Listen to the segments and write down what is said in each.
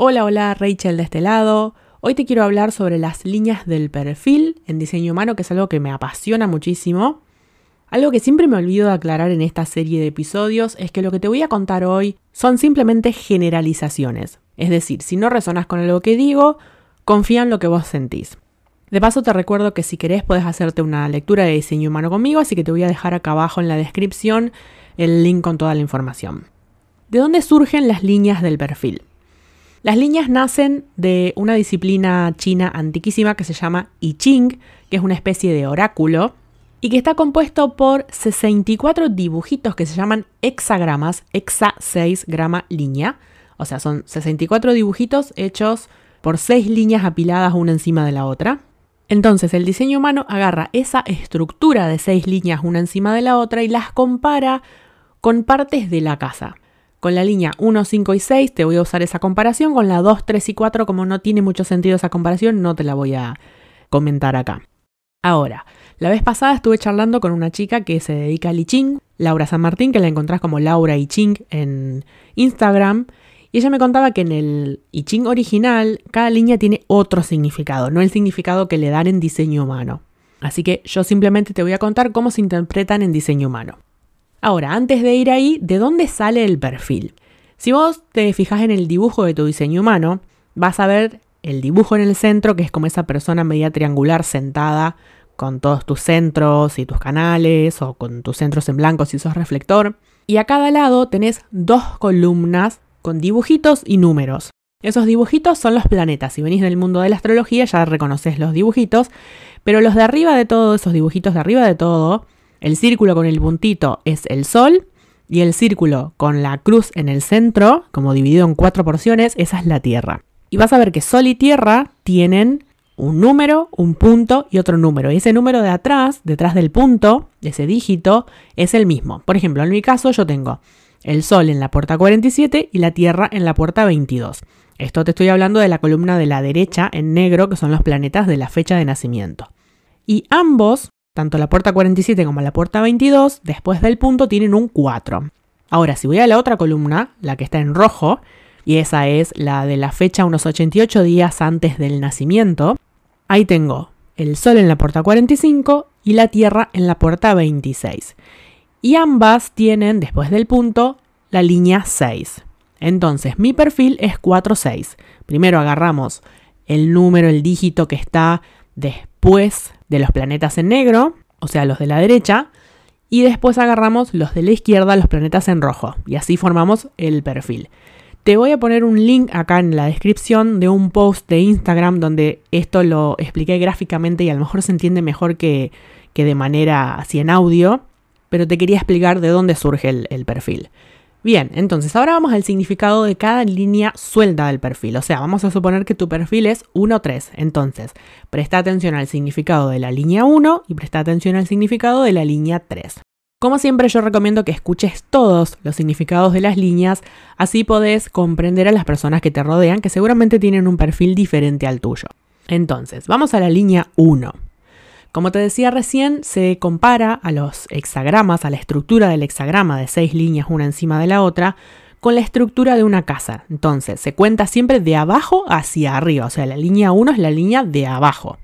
Hola, hola, Rachel de este lado. Hoy te quiero hablar sobre las líneas del perfil en diseño humano, que es algo que me apasiona muchísimo. Algo que siempre me olvido de aclarar en esta serie de episodios es que lo que te voy a contar hoy son simplemente generalizaciones. Es decir, si no resonas con algo que digo, confía en lo que vos sentís. De paso te recuerdo que si querés puedes hacerte una lectura de diseño humano conmigo, así que te voy a dejar acá abajo en la descripción el link con toda la información. ¿De dónde surgen las líneas del perfil? Las líneas nacen de una disciplina china antiquísima que se llama I Ching, que es una especie de oráculo, y que está compuesto por 64 dibujitos que se llaman hexagramas, hexa 6 grama línea. O sea, son 64 dibujitos hechos por 6 líneas apiladas una encima de la otra. Entonces el diseño humano agarra esa estructura de 6 líneas una encima de la otra y las compara con partes de la casa. Con la línea 1, 5 y 6 te voy a usar esa comparación. Con la 2, 3 y 4, como no tiene mucho sentido esa comparación, no te la voy a comentar acá. Ahora, la vez pasada estuve charlando con una chica que se dedica al I Ching, Laura San Martín, que la encontrás como Laura I Ching en Instagram. Y ella me contaba que en el I Ching original cada línea tiene otro significado, no el significado que le dan en diseño humano. Así que yo simplemente te voy a contar cómo se interpretan en diseño humano. Ahora, antes de ir ahí, ¿de dónde sale el perfil? Si vos te fijas en el dibujo de tu diseño humano, vas a ver el dibujo en el centro, que es como esa persona media triangular sentada con todos tus centros y tus canales, o con tus centros en blanco si sos reflector. Y a cada lado tenés dos columnas con dibujitos y números. Esos dibujitos son los planetas. Si venís del mundo de la astrología ya reconoces los dibujitos, pero los de arriba de todo, esos dibujitos de arriba de todo, el círculo con el puntito es el Sol y el círculo con la cruz en el centro, como dividido en cuatro porciones, esa es la Tierra. Y vas a ver que Sol y Tierra tienen un número, un punto y otro número. Y ese número de atrás, detrás del punto, ese dígito, es el mismo. Por ejemplo, en mi caso yo tengo el Sol en la puerta 47 y la Tierra en la puerta 22. Esto te estoy hablando de la columna de la derecha en negro, que son los planetas de la fecha de nacimiento. Y ambos tanto la puerta 47 como la puerta 22, después del punto, tienen un 4. Ahora, si voy a la otra columna, la que está en rojo, y esa es la de la fecha unos 88 días antes del nacimiento, ahí tengo el Sol en la puerta 45 y la Tierra en la puerta 26. Y ambas tienen, después del punto, la línea 6. Entonces, mi perfil es 46. Primero agarramos el número, el dígito que está después de los planetas en negro, o sea, los de la derecha, y después agarramos los de la izquierda, los planetas en rojo, y así formamos el perfil. Te voy a poner un link acá en la descripción de un post de Instagram donde esto lo expliqué gráficamente y a lo mejor se entiende mejor que, que de manera así en audio, pero te quería explicar de dónde surge el, el perfil. Bien, entonces ahora vamos al significado de cada línea suelta del perfil. O sea, vamos a suponer que tu perfil es 1-3. Entonces, presta atención al significado de la línea 1 y presta atención al significado de la línea 3. Como siempre yo recomiendo que escuches todos los significados de las líneas, así podés comprender a las personas que te rodean que seguramente tienen un perfil diferente al tuyo. Entonces, vamos a la línea 1. Como te decía recién, se compara a los hexagramas, a la estructura del hexagrama de seis líneas una encima de la otra, con la estructura de una casa. Entonces, se cuenta siempre de abajo hacia arriba, o sea, la línea 1 es la línea de abajo.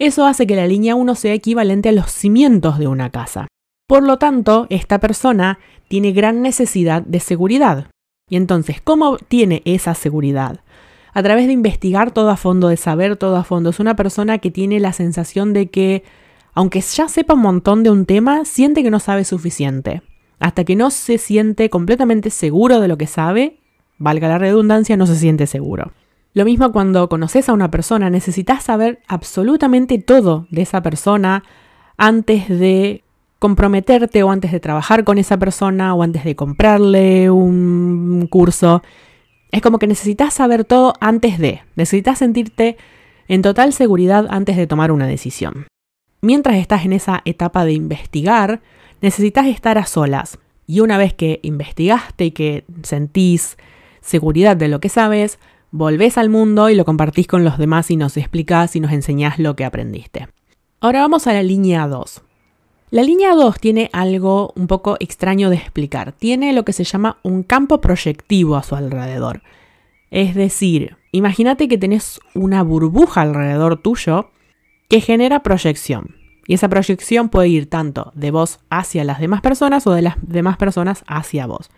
Eso hace que la línea 1 sea equivalente a los cimientos de una casa. Por lo tanto, esta persona tiene gran necesidad de seguridad. Y entonces, ¿cómo tiene esa seguridad? A través de investigar todo a fondo, de saber todo a fondo. Es una persona que tiene la sensación de que, aunque ya sepa un montón de un tema, siente que no sabe suficiente. Hasta que no se siente completamente seguro de lo que sabe, valga la redundancia, no se siente seguro. Lo mismo cuando conoces a una persona, necesitas saber absolutamente todo de esa persona antes de comprometerte o antes de trabajar con esa persona o antes de comprarle un curso. Es como que necesitas saber todo antes de, necesitas sentirte en total seguridad antes de tomar una decisión. Mientras estás en esa etapa de investigar, necesitas estar a solas. Y una vez que investigaste y que sentís seguridad de lo que sabes, volvés al mundo y lo compartís con los demás y nos explicás y nos enseñás lo que aprendiste. Ahora vamos a la línea 2. La línea 2 tiene algo un poco extraño de explicar. Tiene lo que se llama un campo proyectivo a su alrededor. Es decir, imagínate que tenés una burbuja alrededor tuyo que genera proyección. Y esa proyección puede ir tanto de vos hacia las demás personas o de las demás personas hacia vos.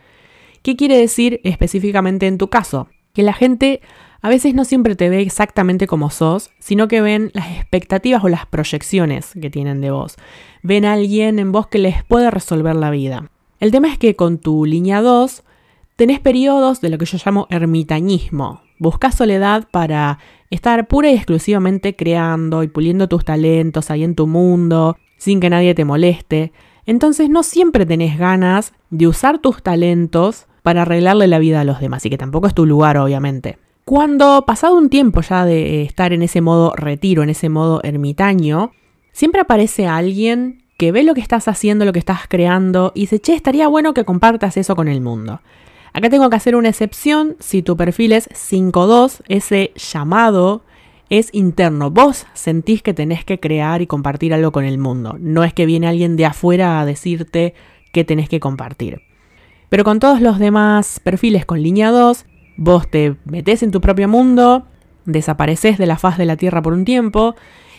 ¿Qué quiere decir específicamente en tu caso? Que la gente a veces no siempre te ve exactamente como sos, sino que ven las expectativas o las proyecciones que tienen de vos. Ven a alguien en vos que les puede resolver la vida. El tema es que con tu línea 2 tenés periodos de lo que yo llamo ermitañismo. Buscas soledad para estar pura y exclusivamente creando y puliendo tus talentos ahí en tu mundo, sin que nadie te moleste. Entonces no siempre tenés ganas de usar tus talentos para arreglarle la vida a los demás, y que tampoco es tu lugar, obviamente. Cuando, pasado un tiempo ya de estar en ese modo retiro, en ese modo ermitaño, siempre aparece alguien que ve lo que estás haciendo, lo que estás creando, y dice, che, estaría bueno que compartas eso con el mundo. Acá tengo que hacer una excepción si tu perfil es 5.2, ese llamado es interno. Vos sentís que tenés que crear y compartir algo con el mundo. No es que viene alguien de afuera a decirte que tenés que compartir. Pero con todos los demás perfiles con línea 2, vos te metés en tu propio mundo, desapareces de la faz de la Tierra por un tiempo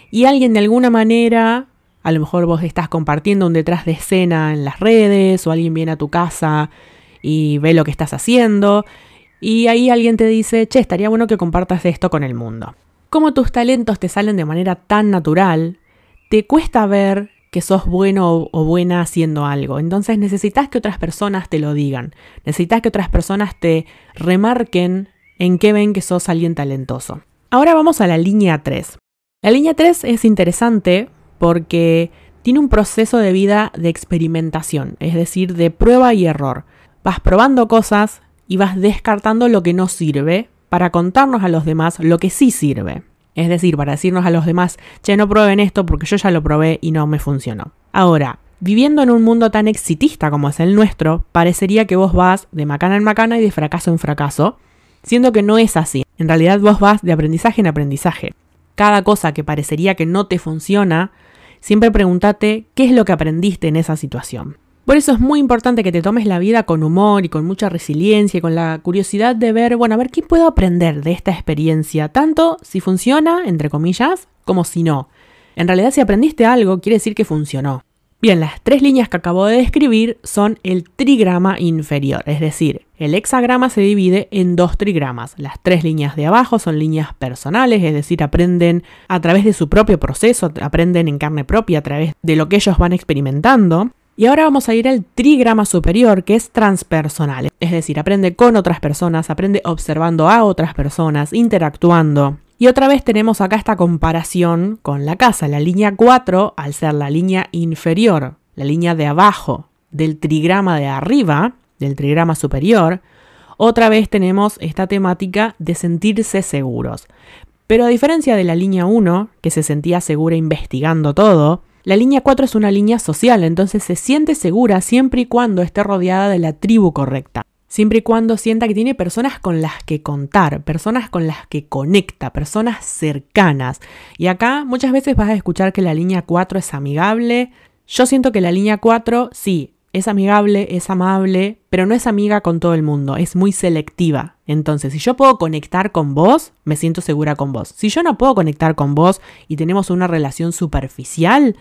y alguien de alguna manera, a lo mejor vos estás compartiendo un detrás de escena en las redes o alguien viene a tu casa y ve lo que estás haciendo y ahí alguien te dice, che, estaría bueno que compartas esto con el mundo. Como tus talentos te salen de manera tan natural, te cuesta ver que sos bueno o buena haciendo algo. Entonces necesitas que otras personas te lo digan. Necesitas que otras personas te remarquen en qué ven que sos alguien talentoso. Ahora vamos a la línea 3. La línea 3 es interesante porque tiene un proceso de vida de experimentación, es decir, de prueba y error. Vas probando cosas y vas descartando lo que no sirve para contarnos a los demás lo que sí sirve. Es decir, para decirnos a los demás, che, no prueben esto porque yo ya lo probé y no me funcionó. Ahora, viviendo en un mundo tan exitista como es el nuestro, parecería que vos vas de macana en macana y de fracaso en fracaso, siendo que no es así. En realidad vos vas de aprendizaje en aprendizaje. Cada cosa que parecería que no te funciona, siempre pregúntate qué es lo que aprendiste en esa situación. Por eso es muy importante que te tomes la vida con humor y con mucha resiliencia y con la curiosidad de ver, bueno, a ver qué puedo aprender de esta experiencia, tanto si funciona, entre comillas, como si no. En realidad si aprendiste algo, quiere decir que funcionó. Bien, las tres líneas que acabo de describir son el trigrama inferior, es decir, el hexagrama se divide en dos trigramas. Las tres líneas de abajo son líneas personales, es decir, aprenden a través de su propio proceso, aprenden en carne propia a través de lo que ellos van experimentando. Y ahora vamos a ir al trigrama superior, que es transpersonal. Es decir, aprende con otras personas, aprende observando a otras personas, interactuando. Y otra vez tenemos acá esta comparación con la casa. La línea 4, al ser la línea inferior, la línea de abajo del trigrama de arriba, del trigrama superior, otra vez tenemos esta temática de sentirse seguros. Pero a diferencia de la línea 1, que se sentía segura investigando todo, la línea 4 es una línea social, entonces se siente segura siempre y cuando esté rodeada de la tribu correcta. Siempre y cuando sienta que tiene personas con las que contar, personas con las que conecta, personas cercanas. Y acá muchas veces vas a escuchar que la línea 4 es amigable. Yo siento que la línea 4 sí, es amigable, es amable, pero no es amiga con todo el mundo, es muy selectiva. Entonces, si yo puedo conectar con vos, me siento segura con vos. Si yo no puedo conectar con vos y tenemos una relación superficial,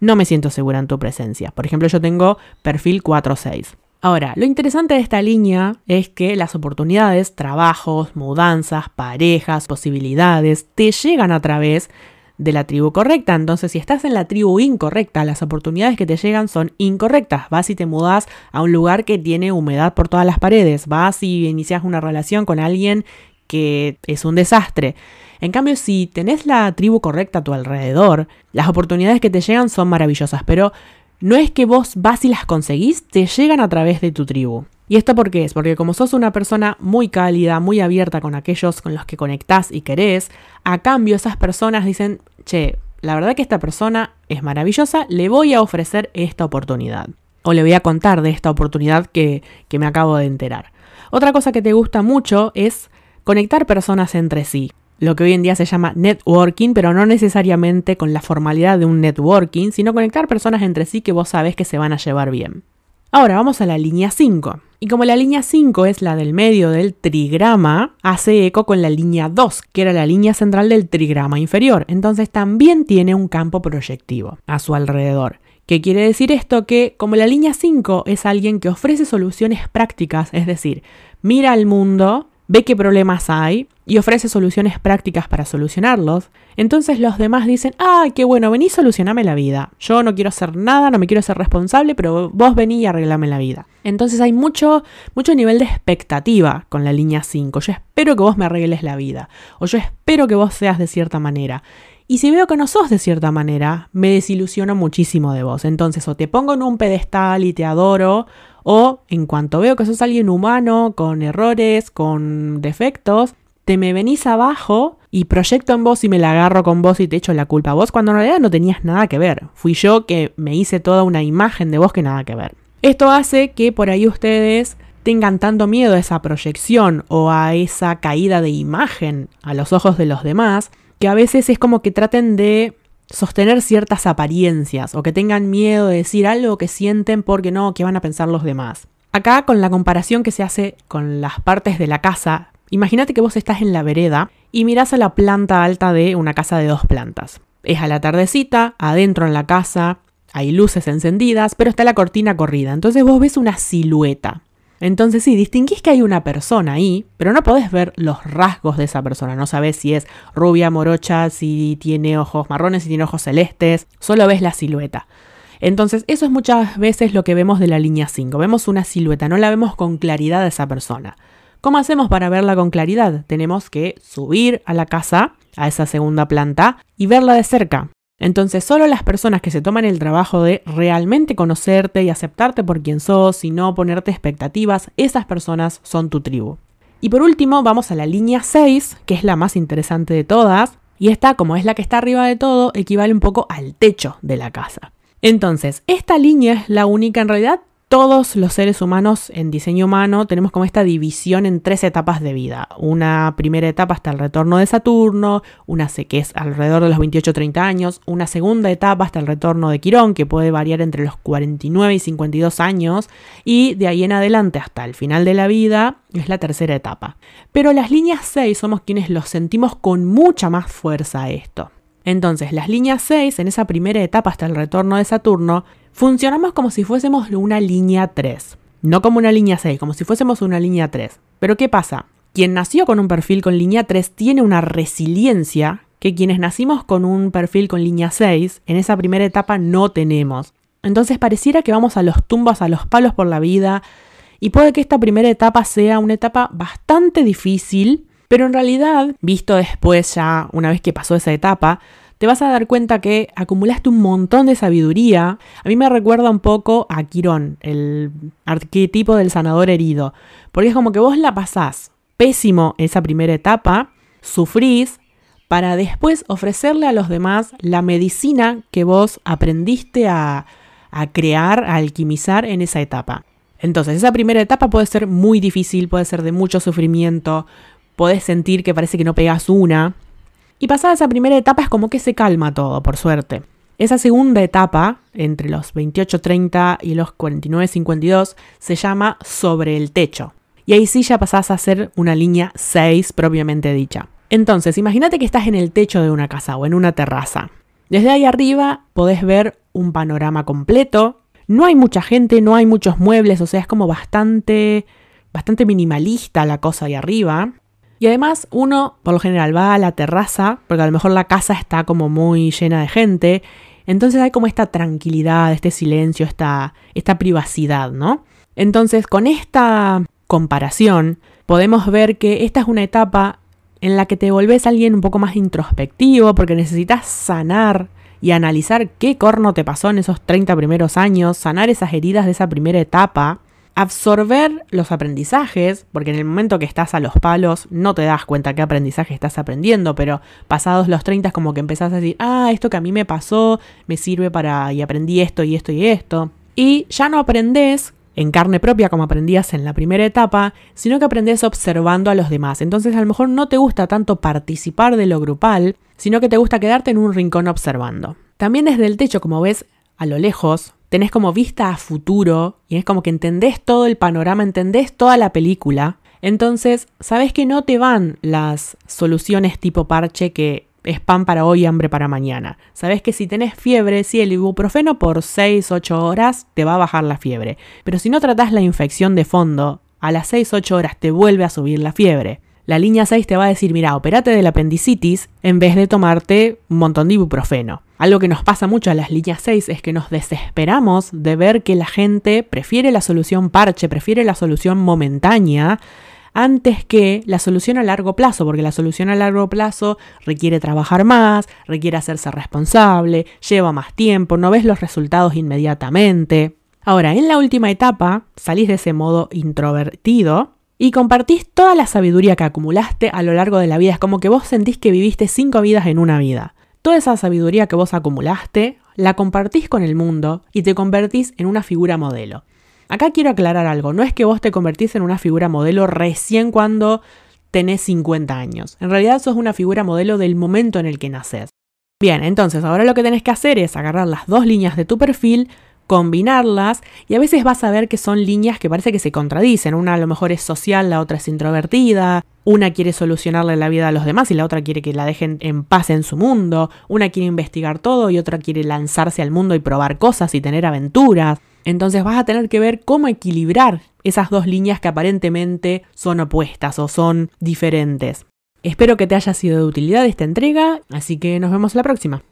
no me siento segura en tu presencia. Por ejemplo, yo tengo perfil 4-6. Ahora, lo interesante de esta línea es que las oportunidades, trabajos, mudanzas, parejas, posibilidades, te llegan a través de la tribu correcta. Entonces, si estás en la tribu incorrecta, las oportunidades que te llegan son incorrectas. Vas y te mudas a un lugar que tiene humedad por todas las paredes. Vas y inicias una relación con alguien que es un desastre. En cambio, si tenés la tribu correcta a tu alrededor, las oportunidades que te llegan son maravillosas, pero no es que vos vas y las conseguís, te llegan a través de tu tribu. ¿Y esto por qué es? Porque como sos una persona muy cálida, muy abierta con aquellos con los que conectás y querés, a cambio esas personas dicen, che, la verdad que esta persona es maravillosa, le voy a ofrecer esta oportunidad. O le voy a contar de esta oportunidad que, que me acabo de enterar. Otra cosa que te gusta mucho es conectar personas entre sí. Lo que hoy en día se llama networking, pero no necesariamente con la formalidad de un networking, sino conectar personas entre sí que vos sabés que se van a llevar bien. Ahora vamos a la línea 5. Y como la línea 5 es la del medio del trigrama, hace eco con la línea 2, que era la línea central del trigrama inferior. Entonces también tiene un campo proyectivo a su alrededor. ¿Qué quiere decir esto? Que como la línea 5 es alguien que ofrece soluciones prácticas, es decir, mira al mundo, ve qué problemas hay y ofrece soluciones prácticas para solucionarlos, entonces los demás dicen, ay, qué bueno, vení, solucioname la vida. Yo no quiero hacer nada, no me quiero ser responsable, pero vos vení y arreglame la vida. Entonces hay mucho, mucho nivel de expectativa con la línea 5. Yo espero que vos me arregles la vida, o yo espero que vos seas de cierta manera. Y si veo que no sos de cierta manera, me desilusiono muchísimo de vos. Entonces, o te pongo en un pedestal y te adoro, o en cuanto veo que sos alguien humano, con errores, con defectos, te me venís abajo y proyecto en vos y me la agarro con vos y te echo la culpa a vos, cuando en realidad no tenías nada que ver. Fui yo que me hice toda una imagen de vos que nada que ver. Esto hace que por ahí ustedes tengan tanto miedo a esa proyección o a esa caída de imagen a los ojos de los demás, que a veces es como que traten de sostener ciertas apariencias o que tengan miedo de decir algo que sienten porque no, que van a pensar los demás. Acá con la comparación que se hace con las partes de la casa, imagínate que vos estás en la vereda y mirás a la planta alta de una casa de dos plantas. Es a la tardecita, adentro en la casa, hay luces encendidas, pero está la cortina corrida, entonces vos ves una silueta. Entonces sí, distinguís que hay una persona ahí, pero no podés ver los rasgos de esa persona. No sabés si es rubia, morocha, si tiene ojos marrones, si tiene ojos celestes. Solo ves la silueta. Entonces eso es muchas veces lo que vemos de la línea 5. Vemos una silueta, no la vemos con claridad a esa persona. ¿Cómo hacemos para verla con claridad? Tenemos que subir a la casa, a esa segunda planta, y verla de cerca. Entonces, solo las personas que se toman el trabajo de realmente conocerte y aceptarte por quien sos y no ponerte expectativas, esas personas son tu tribu. Y por último, vamos a la línea 6, que es la más interesante de todas, y esta, como es la que está arriba de todo, equivale un poco al techo de la casa. Entonces, esta línea es la única, en realidad todos los seres humanos en diseño humano tenemos como esta división en tres etapas de vida. Una primera etapa hasta el retorno de Saturno, una que es alrededor de los 28-30 años, una segunda etapa hasta el retorno de Quirón, que puede variar entre los 49 y 52 años, y de ahí en adelante hasta el final de la vida es la tercera etapa. Pero las líneas 6 somos quienes los sentimos con mucha más fuerza esto. Entonces, las líneas 6, en esa primera etapa hasta el retorno de Saturno, funcionamos como si fuésemos una línea 3. No como una línea 6, como si fuésemos una línea 3. Pero ¿qué pasa? Quien nació con un perfil con línea 3 tiene una resiliencia que quienes nacimos con un perfil con línea 6 en esa primera etapa no tenemos. Entonces pareciera que vamos a los tumbos, a los palos por la vida, y puede que esta primera etapa sea una etapa bastante difícil, pero en realidad, visto después ya, una vez que pasó esa etapa, te vas a dar cuenta que acumulaste un montón de sabiduría. A mí me recuerda un poco a Quirón, el arquetipo del sanador herido, porque es como que vos la pasás pésimo esa primera etapa, sufrís, para después ofrecerle a los demás la medicina que vos aprendiste a, crear, a alquimizar en esa etapa. Entonces, esa primera etapa puede ser muy difícil, puede ser de mucho sufrimiento, podés sentir que parece que no pegas una, y pasada esa primera etapa es como que se calma todo, por suerte. Esa segunda etapa, entre los 28-30 y los 49-52, se llama sobre el techo. Y ahí sí ya pasás a ser una línea 6 propiamente dicha. Entonces, imagínate que estás en el techo de una casa o en una terraza. Desde ahí arriba podés ver un panorama completo. No hay mucha gente, no hay muchos muebles, o sea, es como bastante, bastante minimalista la cosa ahí arriba. Y además uno por lo general va a la terraza, porque a lo mejor la casa está como muy llena de gente, entonces hay como esta tranquilidad, este silencio, esta, esta privacidad, ¿no? Entonces con esta comparación podemos ver que esta es una etapa en la que te volvés alguien un poco más introspectivo porque necesitas sanar y analizar qué corno te pasó en esos 30 primeros años, sanar esas heridas de esa primera etapa absorber los aprendizajes, porque en el momento que estás a los palos no te das cuenta qué aprendizaje estás aprendiendo, pero pasados los 30 es como que empezás a decir, ah, esto que a mí me pasó me sirve para, y aprendí esto y esto y esto. Y ya no aprendes en carne propia como aprendías en la primera etapa, sino que aprendes observando a los demás. Entonces a lo mejor no te gusta tanto participar de lo grupal, sino que te gusta quedarte en un rincón observando. También desde el techo, como ves, a lo lejos, tenés como vista a futuro y es como que entendés todo el panorama, entendés toda la película. Entonces, sabes que no te van las soluciones tipo parche que es pan para hoy, hambre para mañana. Sabes que si tenés fiebre, si el ibuprofeno por 6-8 horas te va a bajar la fiebre. Pero si no tratás la infección de fondo, a las 6-8 horas te vuelve a subir la fiebre. La línea 6 te va a decir, mira, operate del apendicitis en vez de tomarte un montón de ibuprofeno. Algo que nos pasa mucho a las líneas 6 es que nos desesperamos de ver que la gente prefiere la solución parche, prefiere la solución momentánea antes que la solución a largo plazo, porque la solución a largo plazo requiere trabajar más, requiere hacerse responsable, lleva más tiempo, no ves los resultados inmediatamente. Ahora, en la última etapa, salís de ese modo introvertido y compartís toda la sabiduría que acumulaste a lo largo de la vida. Es como que vos sentís que viviste cinco vidas en una vida. Toda esa sabiduría que vos acumulaste, la compartís con el mundo y te convertís en una figura modelo. Acá quiero aclarar algo, no es que vos te convertís en una figura modelo recién cuando tenés 50 años. En realidad sos una figura modelo del momento en el que naces. Bien, entonces ahora lo que tenés que hacer es agarrar las dos líneas de tu perfil, combinarlas y a veces vas a ver que son líneas que parece que se contradicen. Una a lo mejor es social, la otra es introvertida, una quiere solucionarle la vida a los demás y la otra quiere que la dejen en paz en su mundo, una quiere investigar todo y otra quiere lanzarse al mundo y probar cosas y tener aventuras. Entonces vas a tener que ver cómo equilibrar esas dos líneas que aparentemente son opuestas o son diferentes. Espero que te haya sido de utilidad esta entrega, así que nos vemos la próxima.